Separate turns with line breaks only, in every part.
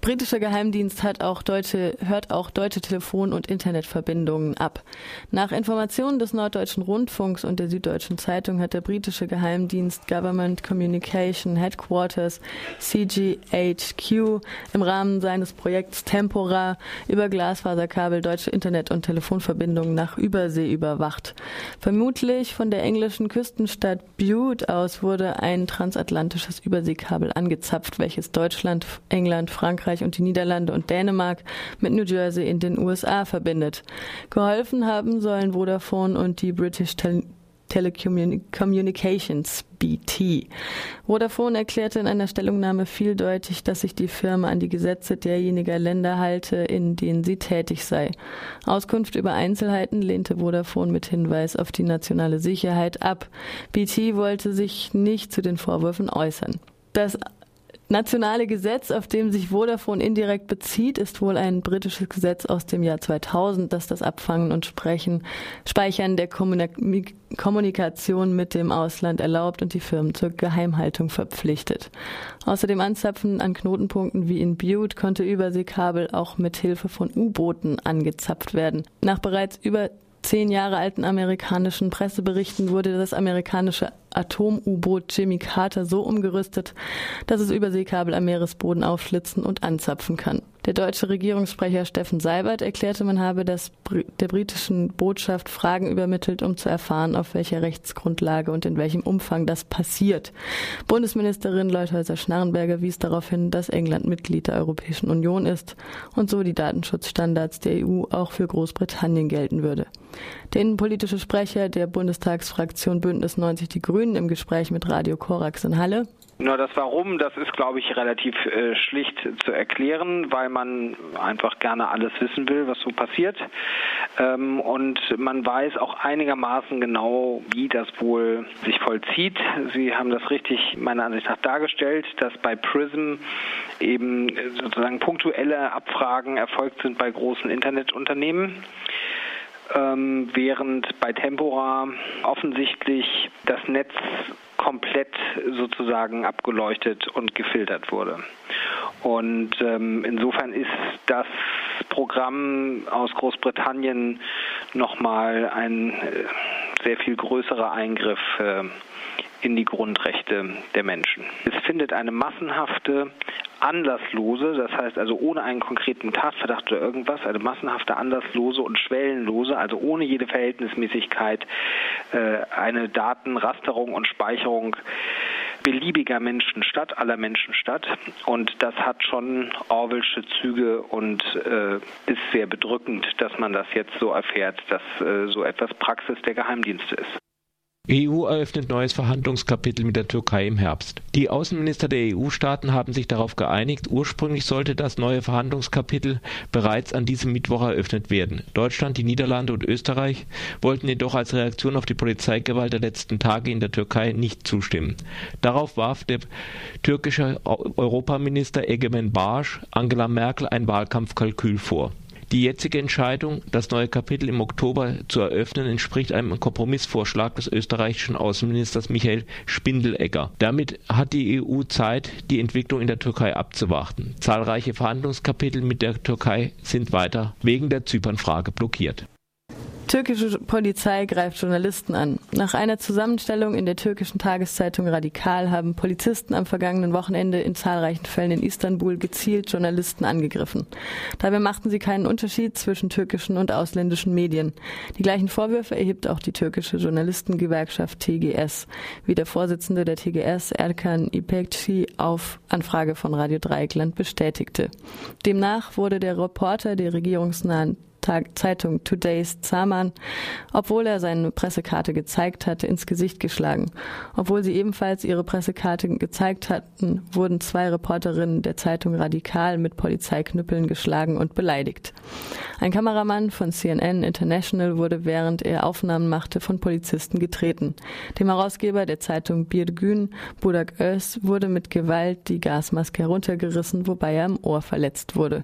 Britischer Geheimdienst hat auch deutsche, hört auch deutsche Telefon- und Internetverbindungen ab. Nach Informationen des Norddeutschen Rundfunks und der Süddeutschen Zeitung hat der britische Geheimdienst Government Communication Headquarters CGHQ im Rahmen seines Projekts Tempora über Glasfaserkabel deutsche Internet- und Telefonverbindungen nach Übersee überwacht. Vermutlich von der englischen Küstenstadt Bute aus wurde ein transatlantisches Überseekabel angezapft, welches Deutschland, England, Frankreich Frankreich und die Niederlande und Dänemark mit New Jersey in den USA verbindet. Geholfen haben sollen Vodafone und die British Tel Telecommunications BT. Vodafone erklärte in einer Stellungnahme vieldeutig, dass sich die Firma an die Gesetze derjenigen Länder halte, in denen sie tätig sei. Auskunft über Einzelheiten lehnte Vodafone mit Hinweis auf die nationale Sicherheit ab. BT wollte sich nicht zu den Vorwürfen äußern. Das nationale Gesetz, auf dem sich Vodafone indirekt bezieht, ist wohl ein britisches Gesetz aus dem Jahr 2000, das das Abfangen und Sprechen, Speichern der Kommunikation mit dem Ausland erlaubt und die Firmen zur Geheimhaltung verpflichtet. Außerdem Anzapfen an Knotenpunkten wie in Butte konnte Überseekabel auch mit Hilfe von U-Booten angezapft werden. Nach bereits über zehn Jahre alten amerikanischen Presseberichten wurde das amerikanische Atom-U-Boot Jimmy Carter so umgerüstet, dass es Überseekabel am Meeresboden aufschlitzen und anzapfen kann. Der deutsche Regierungssprecher Steffen Seibert erklärte, man habe das, der britischen Botschaft Fragen übermittelt, um zu erfahren, auf welcher Rechtsgrundlage und in welchem Umfang das passiert. Bundesministerin Leuthäuser-Schnarrenberger wies darauf hin, dass England Mitglied der Europäischen Union ist und so die Datenschutzstandards der EU auch für Großbritannien gelten würde. Der innenpolitische Sprecher der Bundestagsfraktion Bündnis 90 Die Grünen im Gespräch mit Radio Korax in Halle
nur das Warum, das ist, glaube ich, relativ äh, schlicht zu erklären, weil man einfach gerne alles wissen will, was so passiert. Ähm, und man weiß auch einigermaßen genau, wie das wohl sich vollzieht. Sie haben das richtig meiner Ansicht nach dargestellt, dass bei PRISM eben sozusagen punktuelle Abfragen erfolgt sind bei großen Internetunternehmen ähm, während bei Tempora offensichtlich das Netz komplett sozusagen abgeleuchtet und gefiltert wurde. Und ähm, insofern ist das Programm aus Großbritannien nochmal ein äh, sehr viel größerer Eingriff äh, in die Grundrechte der Menschen. Es findet eine massenhafte, anlasslose, das heißt also ohne einen konkreten Tatverdacht oder irgendwas, eine massenhafte, anlasslose und schwellenlose, also ohne jede Verhältnismäßigkeit, äh, eine Datenrasterung und Speicherung beliebiger Menschen statt, aller Menschen statt. Und das hat schon Orwellsche Züge und äh, ist sehr bedrückend, dass man das jetzt so erfährt, dass äh, so etwas Praxis der Geheimdienste ist.
EU eröffnet neues Verhandlungskapitel mit der Türkei im Herbst. Die Außenminister der EU-Staaten haben sich darauf geeinigt, ursprünglich sollte das neue Verhandlungskapitel bereits an diesem Mittwoch eröffnet werden. Deutschland, die Niederlande und Österreich wollten jedoch als Reaktion auf die Polizeigewalt der letzten Tage in der Türkei nicht zustimmen. Darauf warf der türkische Europaminister Egemen Barsch Angela Merkel ein Wahlkampfkalkül vor. Die jetzige Entscheidung, das neue Kapitel im Oktober zu eröffnen, entspricht einem Kompromissvorschlag des österreichischen Außenministers Michael Spindelegger. Damit hat die EU Zeit, die Entwicklung in der Türkei abzuwarten. Zahlreiche Verhandlungskapitel mit der Türkei sind weiter wegen der Zypernfrage blockiert.
Türkische Polizei greift Journalisten an. Nach einer Zusammenstellung in der türkischen Tageszeitung Radikal haben Polizisten am vergangenen Wochenende in zahlreichen Fällen in Istanbul gezielt Journalisten angegriffen. Dabei machten sie keinen Unterschied zwischen türkischen und ausländischen Medien. Die gleichen Vorwürfe erhebt auch die türkische Journalistengewerkschaft TGS, wie der Vorsitzende der TGS Erkan İpekçi auf Anfrage von Radio Dreieckland bestätigte. Demnach wurde der Reporter der regierungsnahen Zeitung Today's Zaman, obwohl er seine Pressekarte gezeigt hatte, ins Gesicht geschlagen. Obwohl sie ebenfalls ihre Pressekarte gezeigt hatten, wurden zwei Reporterinnen der Zeitung Radikal mit Polizeiknüppeln geschlagen und beleidigt. Ein Kameramann von CNN International wurde, während er Aufnahmen machte, von Polizisten getreten. Dem Herausgeber der Zeitung Bir Gün, Budak Öz, wurde mit Gewalt die Gasmaske heruntergerissen, wobei er im Ohr verletzt wurde.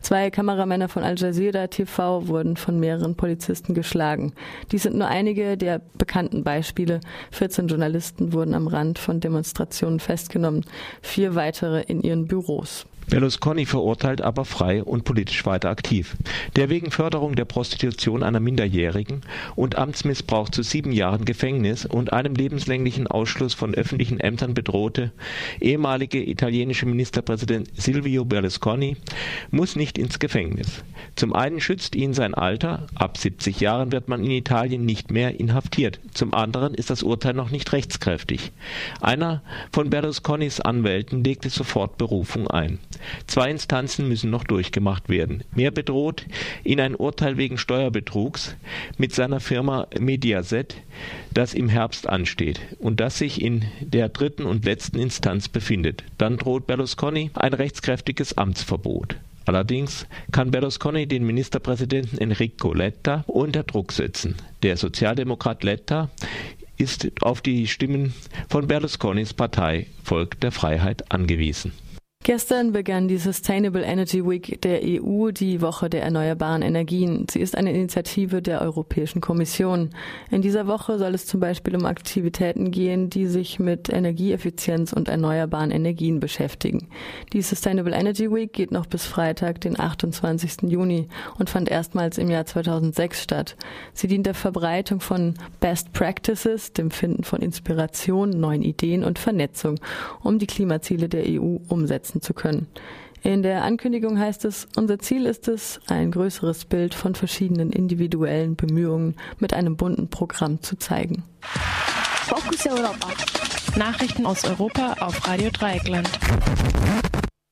Zwei Kameramänner von Al Jazeera TV TV wurden von mehreren Polizisten geschlagen. Dies sind nur einige der bekannten Beispiele. 14 Journalisten wurden am Rand von Demonstrationen festgenommen, vier weitere in ihren Büros.
Berlusconi verurteilt aber frei und politisch weiter aktiv. Der wegen Förderung der Prostitution einer Minderjährigen und Amtsmissbrauch zu sieben Jahren Gefängnis und einem lebenslänglichen Ausschluss von öffentlichen Ämtern bedrohte ehemalige italienische Ministerpräsident Silvio Berlusconi muss nicht ins Gefängnis. Zum einen schützt ihn sein Alter, ab 70 Jahren wird man in Italien nicht mehr inhaftiert. Zum anderen ist das Urteil noch nicht rechtskräftig. Einer von Berlusconis Anwälten legte sofort Berufung ein. Zwei Instanzen müssen noch durchgemacht werden. Mehr bedroht ihn ein Urteil wegen Steuerbetrugs mit seiner Firma Mediaset, das im Herbst ansteht und das sich in der dritten und letzten Instanz befindet. Dann droht Berlusconi ein rechtskräftiges Amtsverbot. Allerdings kann Berlusconi den Ministerpräsidenten Enrico Letta unter Druck setzen. Der Sozialdemokrat Letta ist auf die Stimmen von Berlusconis Partei Volk der Freiheit angewiesen.
Gestern begann die Sustainable Energy Week der EU, die Woche der erneuerbaren Energien. Sie ist eine Initiative der Europäischen Kommission. In dieser Woche soll es zum Beispiel um Aktivitäten gehen, die sich mit Energieeffizienz und erneuerbaren Energien beschäftigen. Die Sustainable Energy Week geht noch bis Freitag, den 28. Juni und fand erstmals im Jahr 2006 statt. Sie dient der Verbreitung von Best Practices, dem Finden von Inspiration, neuen Ideen und Vernetzung, um die Klimaziele der EU umsetzen umsetzen zu können. In der Ankündigung heißt es, unser Ziel ist es, ein größeres Bild von verschiedenen individuellen Bemühungen mit einem bunten Programm zu zeigen.
Fokus Europa. Nachrichten aus Europa auf Radio Dreieckland.